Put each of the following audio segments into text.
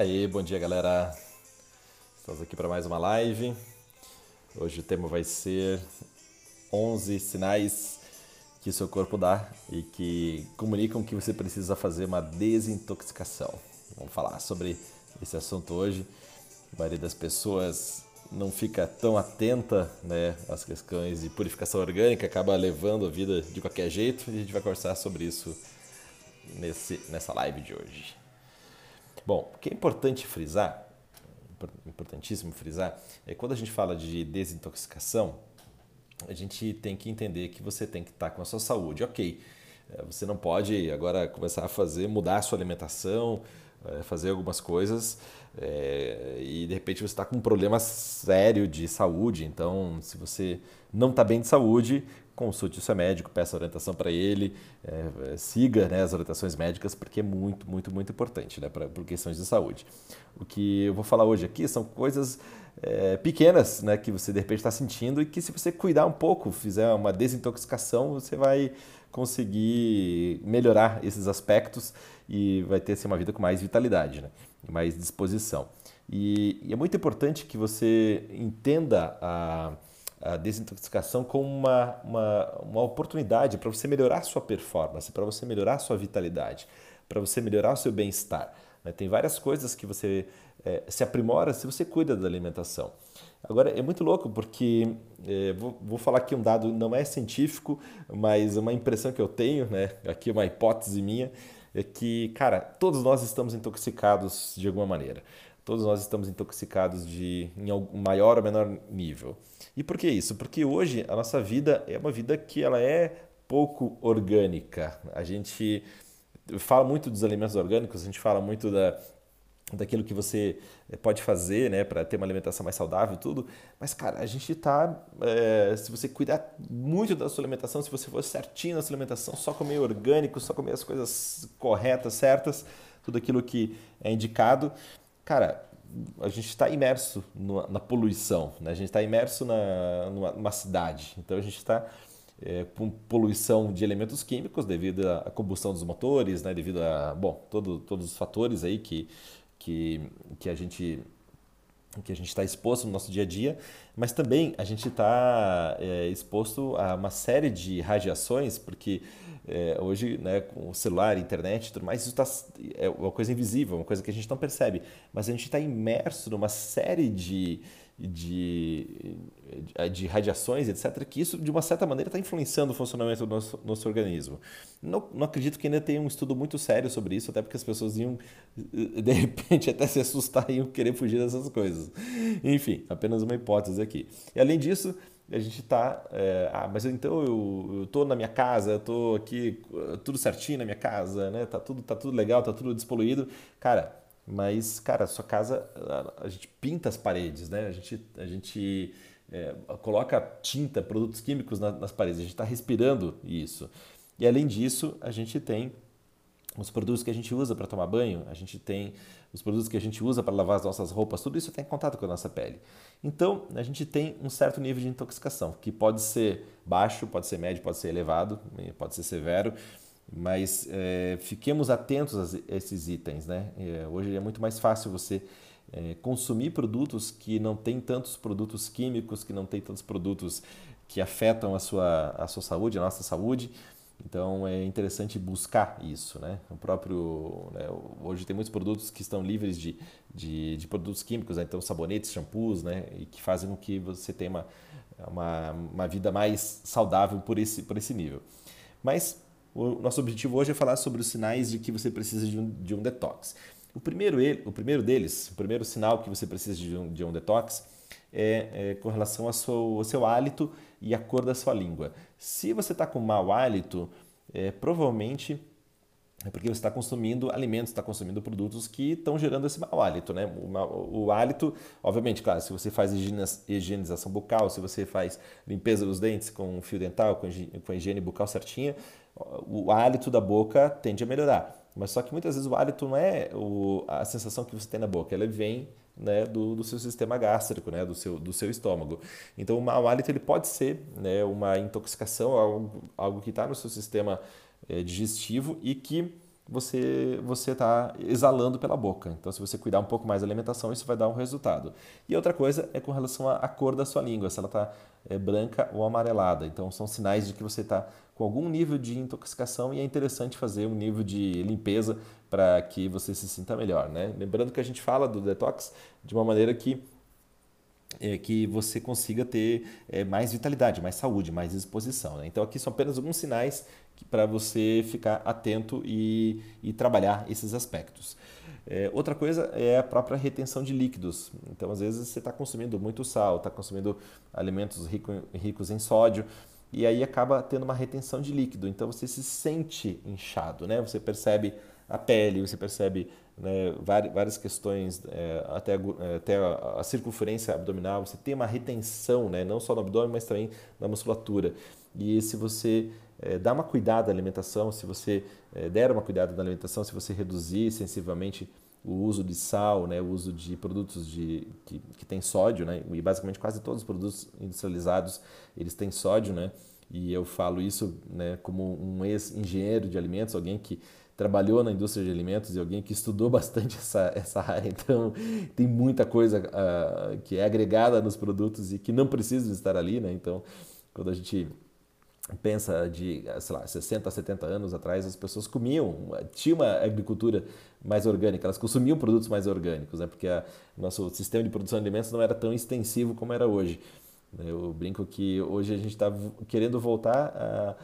Aí, bom dia galera. Estamos aqui para mais uma live. Hoje o tema vai ser 11 sinais que seu corpo dá e que comunicam que você precisa fazer uma desintoxicação. Vamos falar sobre esse assunto hoje. A maioria das pessoas não fica tão atenta né, às questões de purificação orgânica, acaba levando a vida de qualquer jeito e a gente vai conversar sobre isso nesse, nessa live de hoje. Bom, o que é importante frisar, importantíssimo frisar, é quando a gente fala de desintoxicação, a gente tem que entender que você tem que estar com a sua saúde. Ok, é, você não pode agora começar a fazer, mudar a sua alimentação, fazer algumas coisas é, e de repente você está com um problema sério de saúde. Então, se você não está bem de saúde, consulte o seu médico, peça orientação para ele, é, siga né, as orientações médicas, porque é muito, muito, muito importante né, para questões de saúde. O que eu vou falar hoje aqui são coisas é, pequenas né, que você de repente está sentindo e que se você cuidar um pouco, fizer uma desintoxicação, você vai conseguir melhorar esses aspectos e vai ter assim, uma vida com mais vitalidade, né, mais disposição. E, e é muito importante que você entenda a a desintoxicação como uma, uma, uma oportunidade para você melhorar sua performance, para você melhorar sua vitalidade, para você melhorar o seu bem-estar. Né? Tem várias coisas que você é, se aprimora se você cuida da alimentação. Agora, é muito louco porque, é, vou, vou, falar aqui um dado, não é científico, mas uma impressão que eu tenho, né? aqui uma hipótese minha, é que, cara, todos nós estamos intoxicados de alguma maneira. Todos nós estamos intoxicados de, em maior ou menor nível. E por que isso? Porque hoje a nossa vida é uma vida que ela é pouco orgânica. A gente fala muito dos alimentos orgânicos, a gente fala muito da, daquilo que você eh, pode fazer né, para ter uma alimentação mais saudável e tudo. Mas, cara, a gente está. É, se você cuidar muito da sua alimentação, se você for certinho na sua alimentação, só comer orgânico, só comer as coisas corretas, certas, tudo aquilo que é indicado, cara, a gente está imerso numa, na poluição, né? a gente está imerso na, numa, numa, cidade. Então a gente está é, com poluição de elementos químicos devido à combustão dos motores, né? devido a bom, todo, todos os fatores aí que, que, que a gente que a gente está exposto no nosso dia a dia, mas também a gente está é, exposto a uma série de radiações, porque é, hoje, né, com o celular, internet e tudo mais, isso tá, é uma coisa invisível, uma coisa que a gente não percebe. Mas a gente está imerso numa série de, de, de radiações, etc., que isso, de uma certa maneira, está influenciando o funcionamento do nosso, nosso organismo. Não, não acredito que ainda tenha um estudo muito sério sobre isso, até porque as pessoas iam, de repente, até se assustar e iam querer fugir dessas coisas. Enfim, apenas uma hipótese aqui. E além disso, a gente está. É, ah, mas então eu estou na minha casa, estou aqui tudo certinho na minha casa, né? Tá tudo, tá tudo legal, tá tudo despoluído. Cara, mas, cara, sua casa, a, a gente pinta as paredes, né? A gente, a gente é, coloca tinta, produtos químicos na, nas paredes, a gente está respirando isso. E além disso, a gente tem os produtos que a gente usa para tomar banho, a gente tem os produtos que a gente usa para lavar as nossas roupas, tudo isso tem contato com a nossa pele. Então, a gente tem um certo nível de intoxicação, que pode ser baixo, pode ser médio, pode ser elevado, pode ser severo, mas é, fiquemos atentos a esses itens. Né? É, hoje é muito mais fácil você é, consumir produtos que não têm tantos produtos químicos, que não têm tantos produtos que afetam a sua, a sua saúde, a nossa saúde. Então é interessante buscar isso, né? O próprio né? hoje tem muitos produtos que estão livres de, de, de produtos químicos, né? então sabonetes, shampoos, né? E que fazem com que você tenha uma, uma, uma vida mais saudável por esse, por esse nível. Mas o nosso objetivo hoje é falar sobre os sinais de que você precisa de um, de um detox. O primeiro, o primeiro deles, o primeiro sinal que você precisa de um, de um detox é, é com relação ao seu, ao seu hálito e a cor da sua língua. Se você está com mau hálito, é, provavelmente é porque você está consumindo alimentos, está consumindo produtos que estão gerando esse mau hálito, né? O, o, hálito, obviamente, claro, se você faz higienização bucal, se você faz limpeza dos dentes com fio dental, com, com a higiene bucal certinha, o hálito da boca tende a melhorar. Mas só que muitas vezes o hálito não é o, a sensação que você tem na boca, ela vem né, do, do, seu sistema gástrico, né, do, seu, do seu estômago. Então, o mau hálito ele pode ser né, uma intoxicação, algo, algo que está no seu sistema é, digestivo e que você você está exalando pela boca. Então, se você cuidar um pouco mais da alimentação, isso vai dar um resultado. E outra coisa é com relação à cor da sua língua, se ela está é, branca ou amarelada. Então, são sinais de que você está com algum nível de intoxicação e é interessante fazer um nível de limpeza para que você se sinta melhor. Né? Lembrando que a gente fala do detox de uma maneira que é, que você consiga ter é, mais vitalidade, mais saúde, mais disposição. Né? Então aqui são apenas alguns sinais para você ficar atento e, e trabalhar esses aspectos. É, outra coisa é a própria retenção de líquidos. Então, às vezes, você está consumindo muito sal, está consumindo alimentos rico, ricos em sódio, e aí acaba tendo uma retenção de líquido. Então, você se sente inchado, né? Você percebe a pele, você percebe né, várias questões, é, até, é, até a circunferência abdominal, você tem uma retenção, né, não só no abdômen, mas também na musculatura. E se você é, dar uma cuidada na alimentação, se você é, der uma cuidada na alimentação, se você reduzir sensivelmente o uso de sal, né, o uso de produtos de, que, que tem sódio, né, e basicamente quase todos os produtos industrializados eles têm sódio, né, e eu falo isso né, como um ex-engenheiro de alimentos, alguém que trabalhou na indústria de alimentos e alguém que estudou bastante essa, essa área. Então, tem muita coisa uh, que é agregada nos produtos e que não precisa estar ali. Né? Então, quando a gente pensa de, sei lá, 60, 70 anos atrás, as pessoas comiam, tinha uma agricultura mais orgânica, elas consumiam produtos mais orgânicos, né? porque o nosso sistema de produção de alimentos não era tão extensivo como era hoje. Eu brinco que hoje a gente está querendo voltar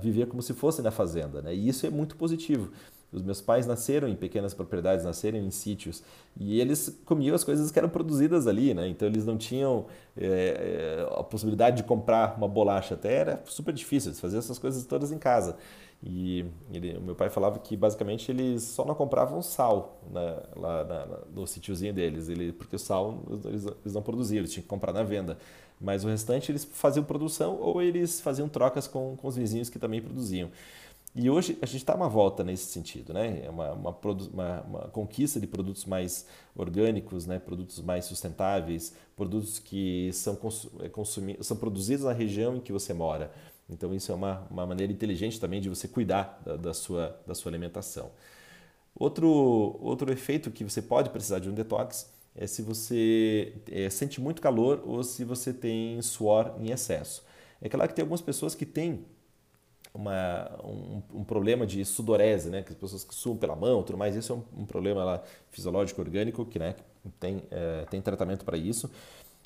viver como se fosse na fazenda, né? E isso é muito positivo. Os meus pais nasceram em pequenas propriedades, nasceram em sítios e eles comiam as coisas que eram produzidas ali, né? Então eles não tinham é, a possibilidade de comprar uma bolacha, até era super difícil, eles faziam essas coisas todas em casa. E ele, o meu pai falava que basicamente eles só não compravam sal né, lá na, na, no sítiozinho deles, ele, porque o sal eles, eles não produziam, eles tinham que comprar na venda. Mas o restante eles faziam produção ou eles faziam trocas com, com os vizinhos que também produziam. E hoje a gente está uma volta nesse sentido, né? É uma, uma, uma, uma, conquista de produtos mais orgânicos, né? produtos mais sustentáveis, produtos que são, é, consumidos, são produzidos na região em que você mora. Então isso é uma, uma maneira inteligente também de você cuidar da, da, sua, da sua alimentação. Outro, outro efeito que você pode precisar de um detox é se você é, sente muito calor ou se você tem suor em excesso. É claro que tem algumas pessoas que têm uma, um, um, problema de sudorese, né? que as pessoas que suam pela mão, tudo mais, isso é um, um problema lá, fisiológico orgânico que né, tem, é, tem tratamento para isso.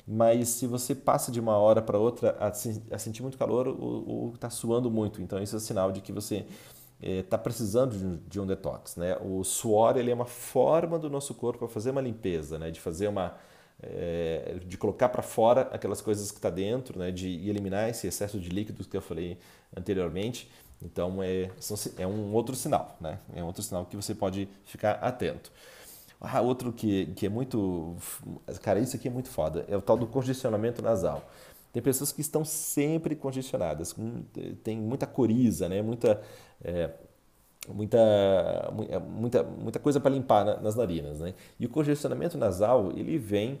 Mas se você passa de uma hora para outra a, a, sentir muito calor ou está suando muito, então isso é sinal de que você está é, precisando de um, de um, detox. Né? O suor ele é uma forma do nosso corpo para fazer uma limpeza, né? de fazer uma é, de colocar para fora aquelas coisas que está dentro, né? de eliminar esse excesso de líquidos que eu falei anteriormente. Então é, é um outro sinal, né? é um outro sinal que você pode ficar atento. Ah, outro que, que é muito. Cara, isso aqui é muito foda. É o tal do congestionamento nasal. Tem pessoas que estão sempre congestionadas, tem muita coriza, né? muita, é, muita, é, muita, muita coisa para limpar nas narinas. Né? E o congestionamento nasal ele vem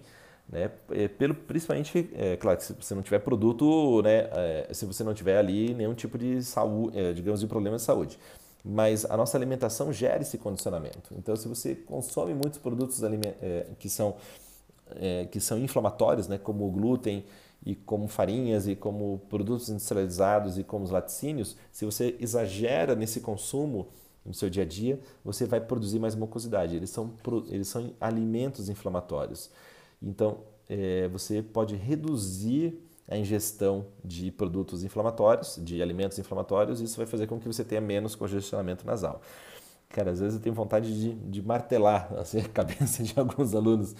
né, pelo, principalmente, é, claro, se você não tiver produto, né, é, se você não tiver ali nenhum tipo de saúde, é, digamos, de problema de saúde. Mas a nossa alimentação gera esse condicionamento. Então, se você consome muitos produtos que são, que são inflamatórios, né, como o glúten, e como farinhas e como produtos industrializados e como os laticínios, se você exagera nesse consumo no seu dia a dia, você vai produzir mais mucosidade. Eles são, eles são alimentos inflamatórios. Então, é, você pode reduzir a ingestão de produtos inflamatórios, de alimentos inflamatórios, e isso vai fazer com que você tenha menos congestionamento nasal. Cara, às vezes eu tenho vontade de, de martelar assim, a cabeça de alguns alunos,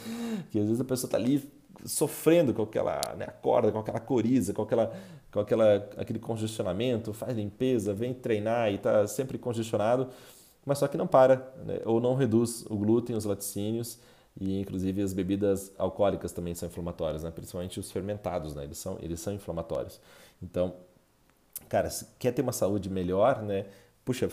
que às vezes a pessoa está ali sofrendo com aquela né, corda, com aquela coriza, com, aquela, com aquela, aquele congestionamento, faz limpeza, vem treinar e está sempre congestionado, mas só que não para, né, ou não reduz o glúten, os laticínios, e inclusive as bebidas alcoólicas também são inflamatórias, né? principalmente os fermentados, né? eles, são, eles são inflamatórios. Então, cara, se quer ter uma saúde melhor, né? Puxa,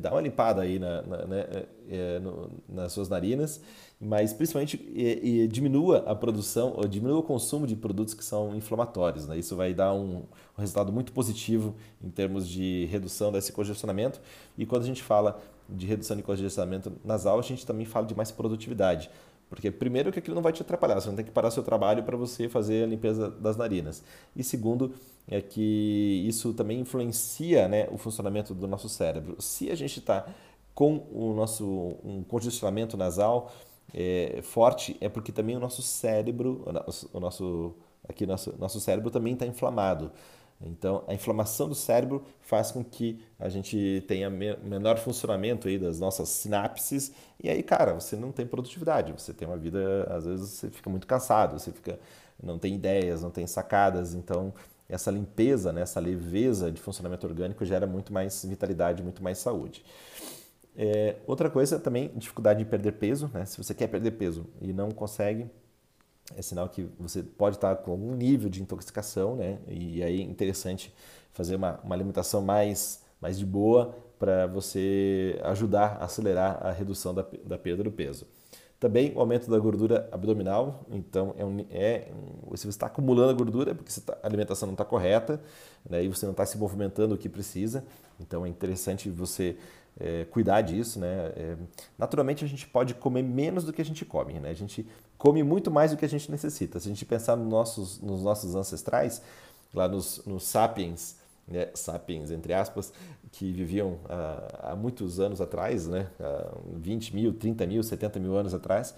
dá uma limpada aí na, na né, é, no, nas suas narinas, mas principalmente e, e diminua a produção, ou diminua o consumo de produtos que são inflamatórios. Né? Isso vai dar um, um resultado muito positivo em termos de redução desse congestionamento. E quando a gente fala de redução de congestionamento nasal, a gente também fala de mais produtividade. Porque, primeiro, que aquilo não vai te atrapalhar, você não tem que parar seu trabalho para você fazer a limpeza das narinas. E segundo, é que isso também influencia né, o funcionamento do nosso cérebro. Se a gente está com o nosso um congestionamento nasal é, forte, é porque também o nosso cérebro, o nosso, aqui nosso, nosso cérebro também está inflamado. Então, a inflamação do cérebro faz com que a gente tenha menor funcionamento aí das nossas sinapses e aí, cara, você não tem produtividade, você tem uma vida, às vezes você fica muito cansado, você fica não tem ideias, não tem sacadas, então essa limpeza, né, essa leveza de funcionamento orgânico gera muito mais vitalidade, muito mais saúde. É, outra coisa também, dificuldade de perder peso, né? Se você quer perder peso e não consegue, é sinal que você pode estar com algum nível de intoxicação, né? E aí é interessante fazer uma, uma alimentação mais, mais de boa para você ajudar a acelerar a redução da, da perda do peso. Também o aumento da gordura abdominal, então é, um, é se você está acumulando a gordura é porque tá, a alimentação não está correta né, e você não está se movimentando o que precisa, então é interessante você é, cuidar disso, né? É, naturalmente a gente pode comer menos do que a gente come, né? A gente come muito mais do que a gente necessita. Se a gente pensar nos nossos, nos nossos ancestrais, lá nos, nos sapiens, né? sapiens entre aspas, que viviam há, há muitos anos atrás, né? Há 20 mil, 30 mil, 70 mil anos atrás,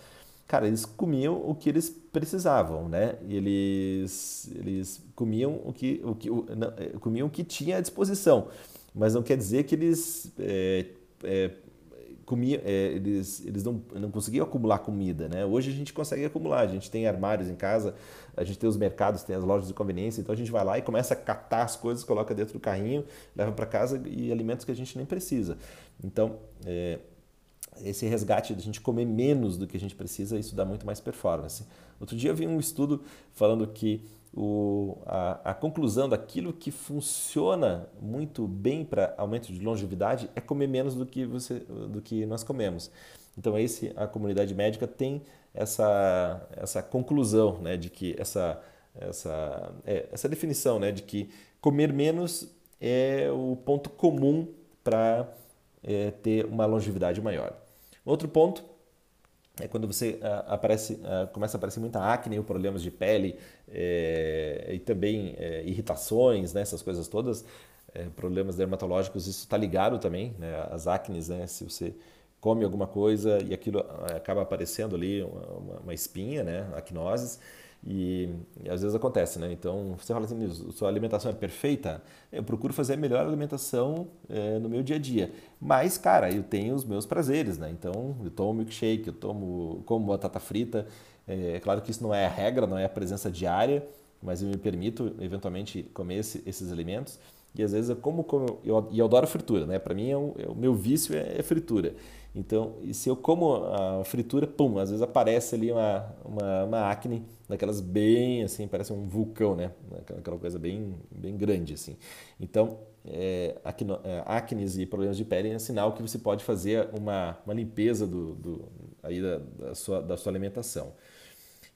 cara, eles comiam o que eles precisavam, né? eles, eles comiam o que, o que, o, não, é, comiam o que tinha à disposição mas não quer dizer que eles é, é, comiam, é, eles, eles não, não conseguiam acumular comida, né? Hoje a gente consegue acumular, a gente tem armários em casa, a gente tem os mercados, tem as lojas de conveniência, então a gente vai lá e começa a catar as coisas, coloca dentro do carrinho, leva para casa e alimentos que a gente nem precisa. Então, é, esse resgate de a gente comer menos do que a gente precisa, isso dá muito mais performance. Outro dia eu vi um estudo falando que o, a, a, conclusão daquilo que funciona muito bem para aumento de longevidade é comer menos do que, você, do que nós comemos. Então, esse, a comunidade médica tem essa, essa conclusão né, de que essa, essa, é, essa definição né, de que comer menos é o ponto comum para é, ter uma longevidade maior. Outro ponto é quando você uh, aparece, uh, começa a aparecer muita acne ou problemas de pele é, e também é, irritações, né, essas coisas todas, é, problemas dermatológicos, isso está ligado também, né, as acnes, né, se você come alguma coisa e aquilo acaba aparecendo ali uma, uma espinha, né, acnoses, e, e, às vezes acontece, né? Então você fala assim, sua alimentação é perfeita? Eu procuro fazer a melhor alimentação é, no meu dia a dia. Mas, cara, eu tenho os meus prazeres, né? Então eu tomo milkshake, eu tomo como batata frita. É, é claro que isso não é a regra, não é a presença diária, mas eu me permito eventualmente comer esse, esses alimentos. E às vezes eu como, como eu, e eu adoro fritura, né? Para mim é o, é o meu vício é, é fritura. Então, e se eu como a fritura, pum, às vezes aparece ali uma, uma, uma acne, daquelas bem assim, parece um vulcão, né? Aquela coisa bem, bem grande, assim. Então, é, acne, é, acnes e problemas de pele é sinal que você pode fazer uma, uma limpeza do, do, aí da, da, sua, da sua alimentação.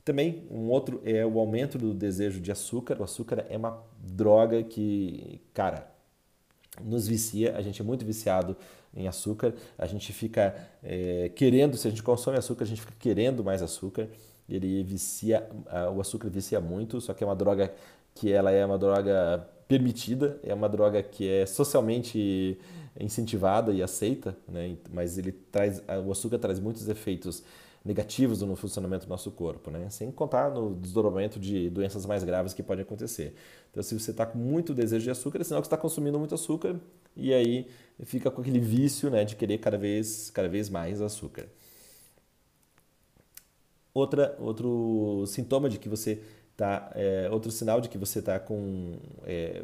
Também, um outro é o aumento do desejo de açúcar. O açúcar é uma droga que, cara, nos vicia, a gente é muito viciado em açúcar, a gente fica é, querendo, se a gente consome açúcar, a gente fica querendo mais açúcar, ele vicia, o açúcar vicia muito, só que é uma droga que ela é uma droga permitida, é uma droga que é socialmente incentivada e aceita, né? mas ele traz, o açúcar traz muitos efeitos negativos no funcionamento do nosso corpo, né? sem contar no desdobramento de doenças mais graves que podem acontecer. Então, se você está com muito desejo de açúcar, é sinal que está consumindo muito açúcar e aí fica com aquele vício né, de querer cada vez, cada vez mais açúcar. Outra, outro sintoma de que você tá é, outro sinal de que você está com é,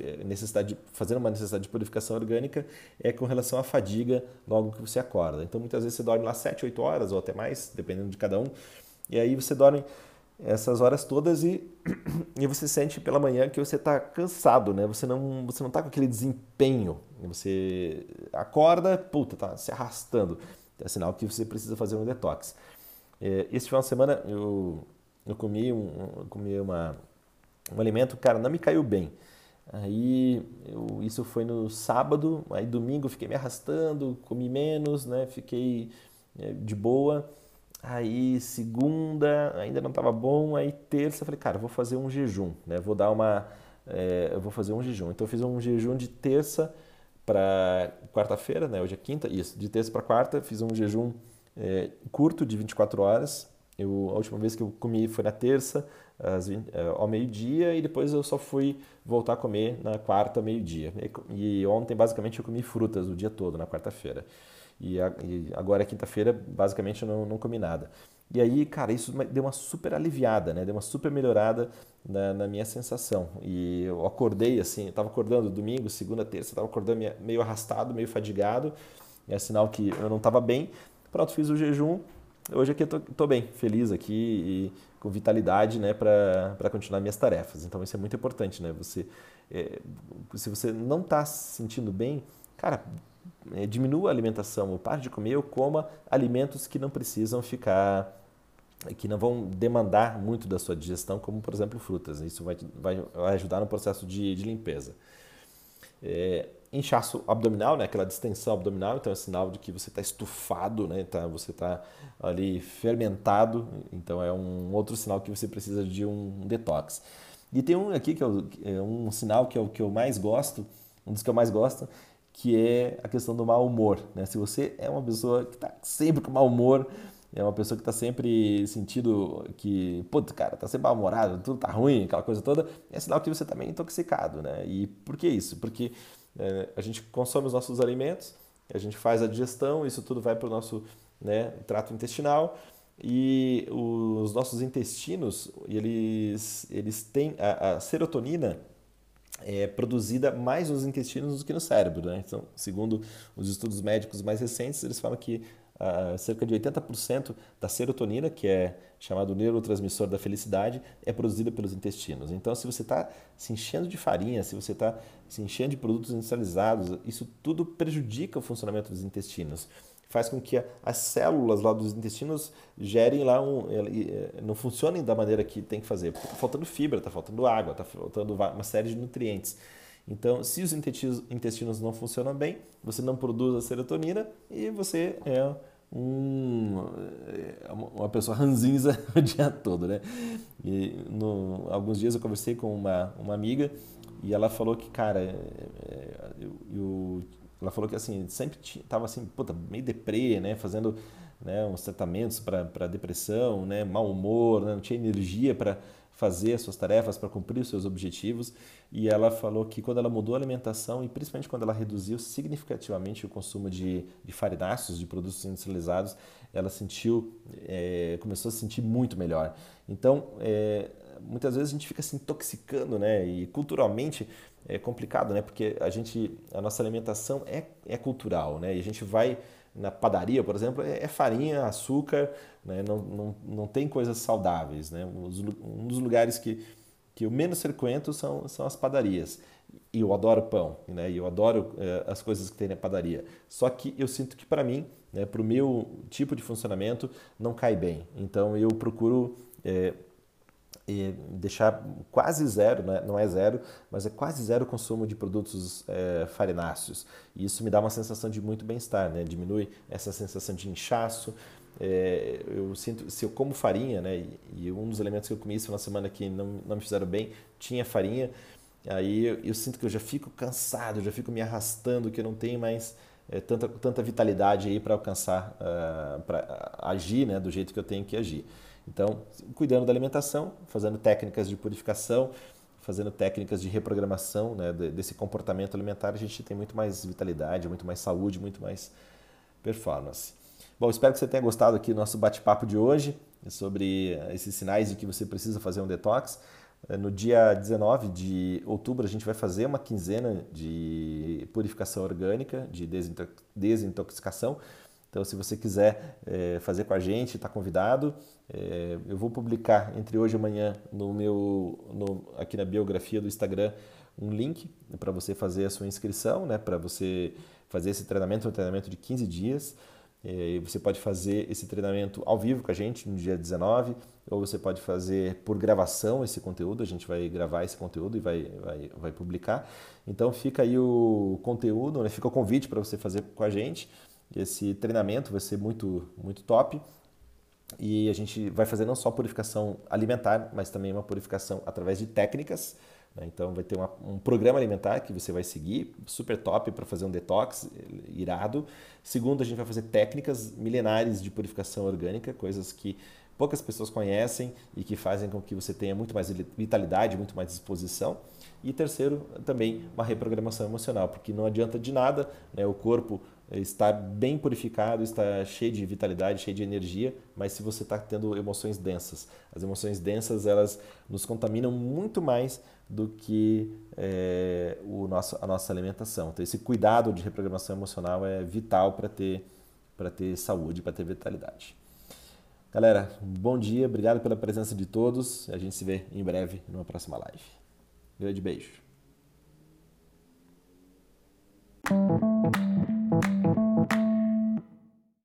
é, necessidade de, fazendo uma necessidade de purificação orgânica é com relação à fadiga logo que você acorda. Então muitas vezes você dorme lá 7, 8 horas ou até mais, dependendo de cada um, e aí você dorme essas horas todas e, e você sente pela manhã que você está cansado, né? Você não você não está com aquele desempenho. Você acorda, puta, tá se arrastando. É sinal que você precisa fazer um detox. É, esse final de semana eu, eu comi, um, eu comi uma, um alimento, cara, não me caiu bem. Aí eu, isso foi no sábado, aí domingo fiquei me arrastando, comi menos, né? Fiquei é, de boa. Aí segunda ainda não estava bom, aí terça falei, cara, vou fazer um jejum, né? Vou dar uma, é, eu vou fazer um jejum. Então eu fiz um jejum de terça para quarta-feira, né? Hoje é quinta, isso. De terça para quarta fiz um jejum é, curto de 24 horas. Eu, a última vez que eu comi foi na terça, às 20, é, ao meio-dia, e depois eu só fui voltar a comer na quarta, meio-dia. E, e ontem, basicamente, eu comi frutas o dia todo, na quarta-feira. E, e agora, quinta-feira, basicamente eu não, não comi nada. E aí, cara, isso deu uma super aliviada, né? Deu uma super melhorada na, na minha sensação. E eu acordei assim, eu tava acordando domingo, segunda, terça, tava acordando meio arrastado, meio fadigado. É sinal que eu não estava bem. Pronto, fiz o jejum. Hoje aqui eu tô, tô bem, feliz aqui e com vitalidade, né, para continuar minhas tarefas. Então isso é muito importante, né? Você, é, se você não está se sentindo bem, cara, é, diminua a alimentação, ou pare de comer ou coma alimentos que não precisam ficar, que não vão demandar muito da sua digestão, como por exemplo frutas. Isso vai, vai, ajudar no processo de, de limpeza. É, inchaço abdominal, né, aquela distensão abdominal, então é sinal de que você está estufado, né, tá, você está ali fermentado, então é um outro sinal que você precisa de um detox. E tem um aqui que é, um sinal que é o que eu mais gosto, um dos que eu mais gosto, que é a questão do mau humor. Né? Se você é uma pessoa que está sempre com mau humor, é uma pessoa que está sempre sentindo que, putz, cara, está sempre mal-humorado, tudo está ruim, aquela coisa toda, é sinal que você está meio intoxicado, né? E por que isso? Porque é, a gente consome os nossos alimentos, a gente faz a digestão, isso tudo vai para o nosso né, trato intestinal e os nossos intestinos, eles, eles têm a, a serotonina, é produzida mais nos intestinos do que no cérebro. Né? Então, segundo os estudos médicos mais recentes, eles falam que uh, cerca de 80% da serotonina, que é chamado neurotransmissor da felicidade, é produzida pelos intestinos. Então, se você está se enchendo de farinha, se você está se enchendo de produtos industrializados, isso tudo prejudica o funcionamento dos intestinos faz com que as células lá dos intestinos gerem lá um, não funcionem da maneira que tem que fazer, está faltando fibra, está faltando água, está faltando uma série de nutrientes. Então, se os intestinos não funcionam bem, você não produz a serotonina e você é é uma pessoa ranzinza o dia todo, né? E no, alguns dias eu conversei com uma, uma amiga e ela falou que, cara, é, é, eu, eu ela falou que assim, sempre estava assim, puta, meio deprê, né? Fazendo né, uns tratamentos para depressão, né, mau humor, né, não tinha energia para fazer as suas tarefas, para cumprir os seus objetivos. E ela falou que quando ela mudou a alimentação e principalmente quando ela reduziu significativamente o consumo de, de farináceos, de produtos industrializados, ela sentiu, é, começou a se sentir muito melhor. Então, é, muitas vezes a gente fica se intoxicando, né? E culturalmente é complicado, né? Porque a gente, a nossa alimentação é, é cultural, né? E a gente vai na padaria, por exemplo, é, é farinha, açúcar, né? não, não, não tem coisas saudáveis, né? Um dos lugares que, que eu menos frequento são, são as padarias. E eu adoro pão, né? Eu adoro é, as coisas que tem na padaria. Só que eu sinto que para mim, né, para o meu tipo de funcionamento, não cai bem. Então eu procuro é, e deixar quase zero, né? não é zero, mas é quase zero o consumo de produtos é, farináceos. E isso me dá uma sensação de muito bem-estar, né? diminui essa sensação de inchaço. É, eu sinto, se eu como farinha, né? e, um dos elementos que eu comi isso na semana que não, não me fizeram bem, tinha farinha, aí eu, eu sinto que eu já fico cansado, já fico me arrastando, que eu não tenho mais é, tanta, tanta vitalidade aí para alcançar, uh, ah, para agir né? do jeito que eu tenho que agir. Então, cuidando da alimentação, fazendo técnicas de purificação, fazendo técnicas de reprogramação né, desse comportamento alimentar, a gente tem muito mais vitalidade, muito mais saúde, muito mais performance. Bom, espero que você tenha gostado aqui do nosso bate-papo de hoje sobre esses sinais de que você precisa fazer um detox. Eh, no dia 19 de outubro, a gente vai fazer uma quinzena de purificação orgânica, de desintoxicação. Então, se você quiser é, fazer com a gente, está convidado. É, eu vou publicar entre hoje e amanhã no meu, no, aqui na biografia do Instagram um link para você fazer a sua inscrição, né, para você fazer esse treinamento, um treinamento de 15 dias. E você pode fazer esse treinamento ao vivo com a gente no dia 19, ou você pode fazer por gravação esse conteúdo, a gente vai gravar esse conteúdo e vai, vai, vai publicar. Então fica aí o conteúdo, né? fica o convite para você fazer com a gente. Esse treinamento vai ser muito, muito top. E a gente vai fazer não só purificação alimentar, mas também uma purificação através de técnicas? Então vai ter uma, um programa alimentar que você vai seguir, super top para fazer um detox irado. Segundo, a gente vai fazer técnicas milenares de purificação orgânica, coisas que poucas pessoas conhecem e que fazem com que você tenha muito mais vitalidade, muito mais disposição. E terceiro, também uma reprogramação emocional, porque não adianta de nada né, o corpo é, está bem purificado, está cheio de vitalidade, cheio de energia, mas se você está tendo emoções densas. As emoções densas, elas nos contaminam muito mais do que é, o nosso, a nossa alimentação. Então, esse cuidado de reprogramação emocional é vital para ter, para ter saúde, para ter vitalidade. Galera, bom dia, obrigado pela presença de todos. A gente se vê em breve numa próxima live. Grande beijo.